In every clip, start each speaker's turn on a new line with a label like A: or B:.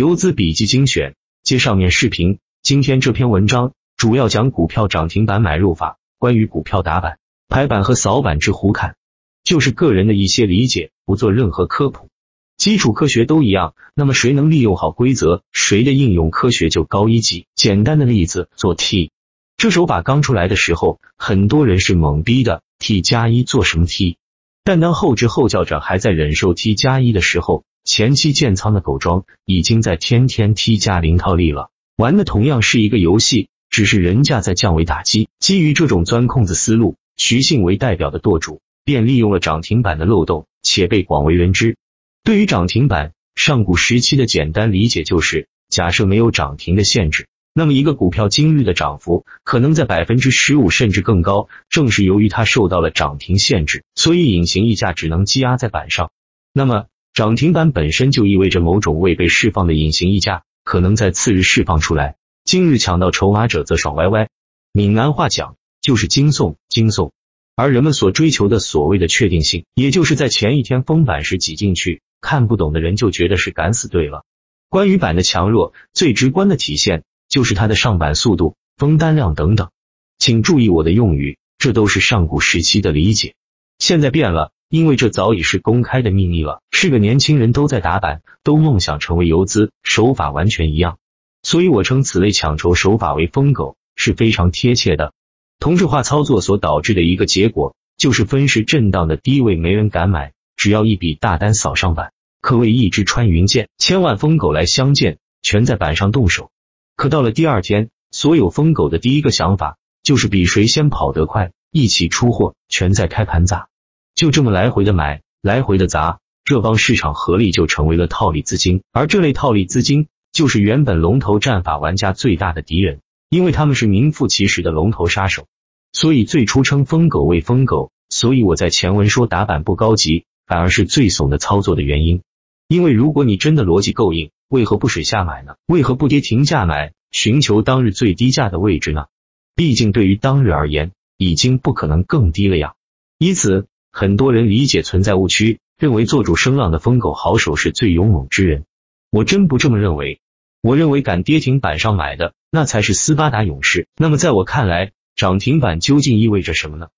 A: 游资笔记精选，接上面视频。今天这篇文章主要讲股票涨停板买入法，关于股票打板、排板和扫板之胡侃，就是个人的一些理解，不做任何科普。基础科学都一样，那么谁能利用好规则，谁的应用科学就高一级。简单的例子，做 T，这手法刚出来的时候，很多人是懵逼的，T 加一做什么 T？但当后知后觉者还在忍受 T 加一的时候。前期建仓的狗庄已经在天天 T 加零套利了，玩的同样是一个游戏，只是人家在降维打击。基于这种钻空子思路，徐信为代表的舵主便利用了涨停板的漏洞，且被广为人知。对于涨停板，上古时期的简单理解就是：假设没有涨停的限制，那么一个股票今日的涨幅可能在百分之十五甚至更高。正是由于它受到了涨停限制，所以隐形溢价只能积压在板上。那么涨停板本身就意味着某种未被释放的隐形溢价可能在次日释放出来，今日抢到筹码者则爽歪歪。闽南话讲就是惊悚惊悚，而人们所追求的所谓的确定性，也就是在前一天封板时挤进去，看不懂的人就觉得是敢死队了。关于板的强弱，最直观的体现就是它的上板速度、封单量等等。请注意我的用语，这都是上古时期的理解，现在变了。因为这早已是公开的秘密了，是个年轻人都在打板，都梦想成为游资，手法完全一样，所以我称此类抢筹手法为疯狗是非常贴切的。同质化操作所导致的一个结果，就是分时震荡的低位没人敢买，只要一笔大单扫上板，可谓一支穿云箭，千万疯狗来相见，全在板上动手。可到了第二天，所有疯狗的第一个想法就是比谁先跑得快，一起出货，全在开盘砸。就这么来回的买，来回的砸，这帮市场合力就成为了套利资金，而这类套利资金就是原本龙头战法玩家最大的敌人，因为他们是名副其实的龙头杀手。所以最初称疯狗为疯狗，所以我在前文说打板不高级，反而是最怂的操作的原因。因为如果你真的逻辑够硬，为何不水下买呢？为何不跌停价买，寻求当日最低价的位置呢？毕竟对于当日而言，已经不可能更低了呀。以此。很多人理解存在误区，认为做主声浪的疯狗好手是最勇猛之人。我真不这么认为。我认为敢跌停板上买的，那才是斯巴达勇士。那么在我看来，涨停板究竟意味着什么呢？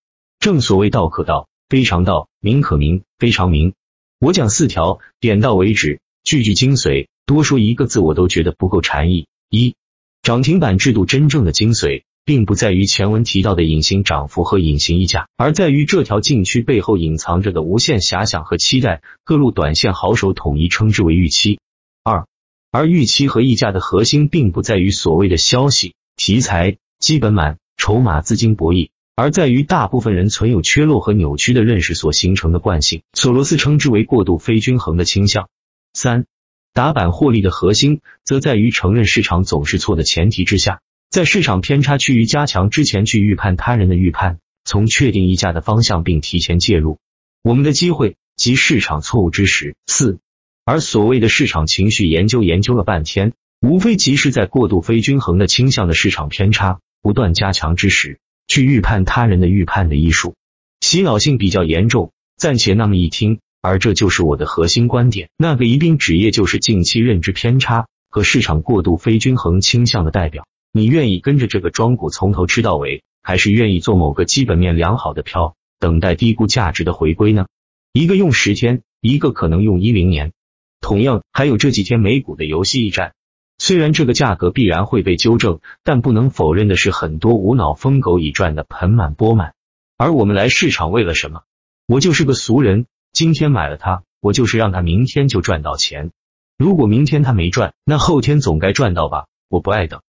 A: 正所谓道可道，非常道；名可名，非常名。我讲四条，点到为止，句句精髓。多说一个字，我都觉得不够禅意。一，涨停板制度真正的精髓。并不在于前文提到的隐形涨幅和隐形溢价，而在于这条禁区背后隐藏着的无限遐想和期待。各路短线好手统一称之为预期。二，而预期和溢价的核心并不在于所谓的消息、题材、基本满、筹码、资金博弈，而在于大部分人存有缺漏和扭曲的认识所形成的惯性。索罗斯称之为过度非均衡的倾向。三，打板获利的核心则在于承认市场总是错的前提之下。在市场偏差趋于加强之前，去预判他人的预判，从确定溢价的方向，并提前介入我们的机会及市场错误之时。四，而所谓的市场情绪研究，研究了半天，无非即是在过度非均衡的倾向的市场偏差不断加强之时，去预判他人的预判的艺术，洗脑性比较严重。暂且那么一听，而这就是我的核心观点。那个宜宾纸业就是近期认知偏差和市场过度非均衡倾向的代表。你愿意跟着这个庄股从头吃到尾，还是愿意做某个基本面良好的票，等待低估价值的回归呢？一个用十天，一个可能用一零年。同样，还有这几天美股的游戏驿站，虽然这个价格必然会被纠正，但不能否认的是，很多无脑疯狗已赚得盆满钵满。而我们来市场为了什么？我就是个俗人，今天买了它，我就是让它明天就赚到钱。如果明天它没赚，那后天总该赚到吧？我不爱等。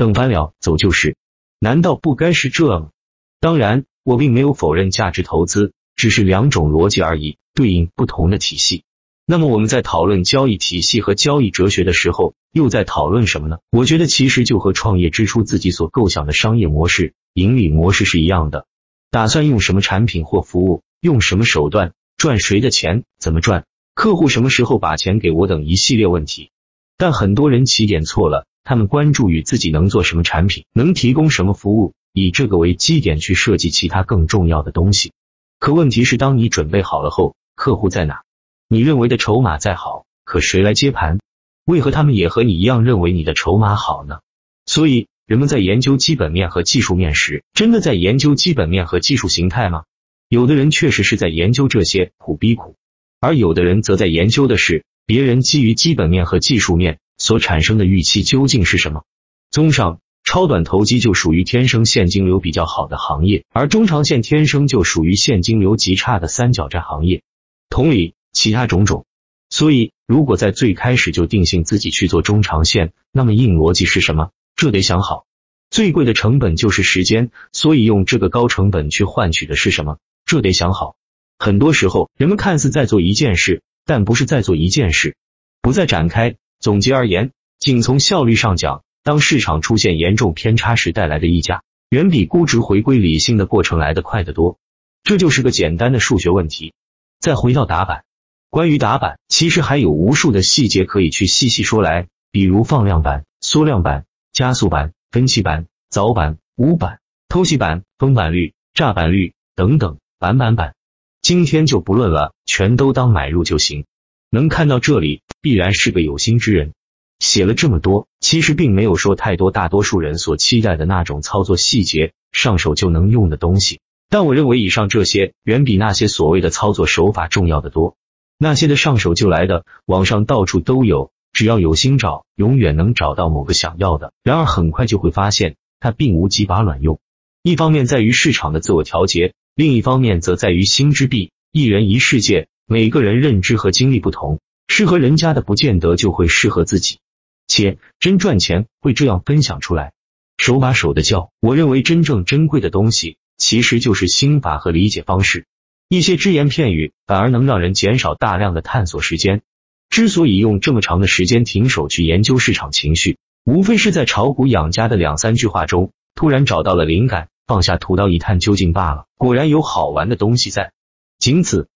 A: 等翻了走就是，难道不该是这？当然，我并没有否认价值投资，只是两种逻辑而已，对应不同的体系。那么我们在讨论交易体系和交易哲学的时候，又在讨论什么呢？我觉得其实就和创业之初自己所构想的商业模式、盈利模式是一样的。打算用什么产品或服务，用什么手段赚谁的钱，怎么赚，客户什么时候把钱给我等一系列问题。但很多人起点错了。他们关注于自己能做什么产品，能提供什么服务，以这个为基点去设计其他更重要的东西。可问题是，当你准备好了后，客户在哪？你认为的筹码再好，可谁来接盘？为何他们也和你一样认为你的筹码好呢？所以，人们在研究基本面和技术面时，真的在研究基本面和技术形态吗？有的人确实是在研究这些苦逼苦，而有的人则在研究的是别人基于基本面和技术面所产生的预期究竟是什么。综上，超短投机就属于天生现金流比较好的行业，而中长线天生就属于现金流极差的三角债行业。同理，其他种种。所以，如果在最开始就定性自己去做中长线，那么硬逻辑是什么？这得想好。最贵的成本就是时间，所以用这个高成本去换取的是什么？这得想好。很多时候，人们看似在做一件事，但不是在做一件事。不再展开。总结而言，仅从效率上讲，当市场出现严重偏差时带来的溢价，远比估值回归理性的过程来得快得多。这就是个简单的数学问题。再回到打板。关于打板，其实还有无数的细节可以去细细说来，比如放量板、缩量板、加速板、分期板、早板、午板、偷袭板、封板率、炸板率等等，板板板。今天就不论了，全都当买入就行。能看到这里，必然是个有心之人。写了这么多，其实并没有说太多大多数人所期待的那种操作细节，上手就能用的东西。但我认为以上这些，远比那些所谓的操作手法重要的多。那些的上手就来的，网上到处都有，只要有心找，永远能找到某个想要的。然而很快就会发现，它并无几把卵用。一方面在于市场的自我调节，另一方面则在于心之壁，一人一世界，每个人认知和经历不同，适合人家的不见得就会适合自己。且真赚钱会这样分享出来，手把手的教。我认为真正珍贵的东西，其实就是心法和理解方式。一些只言片语反而能让人减少大量的探索时间。之所以用这么长的时间停手去研究市场情绪，无非是在炒股养家的两三句话中突然找到了灵感，放下屠刀一探究竟罢了。果然有好玩的东西在。仅此。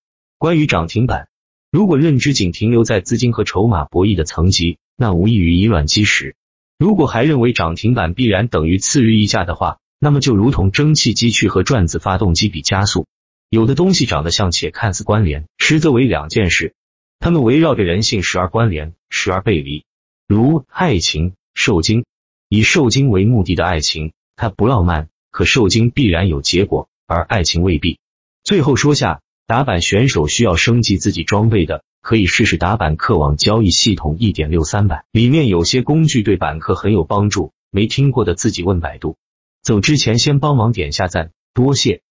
A: 关于涨停板，如果认知仅停留在资金和筹码博弈的层级，那无异于以卵击石。如果还认为涨停板必然等于次日溢价的话，那么就如同蒸汽机去和转子发动机比加速。有的东西长得像，且看似关联，实则为两件事。它们围绕着人性，时而关联，时而背离。如爱情、受精，以受精为目的的爱情，它不浪漫，可受精必然有结果，而爱情未必。最后说下，打板选手需要升级自己装备的，可以试试打板客网交易系统一点六三版，里面有些工具对板客很有帮助。没听过的自己问百度。走之前先帮忙点下赞，多谢。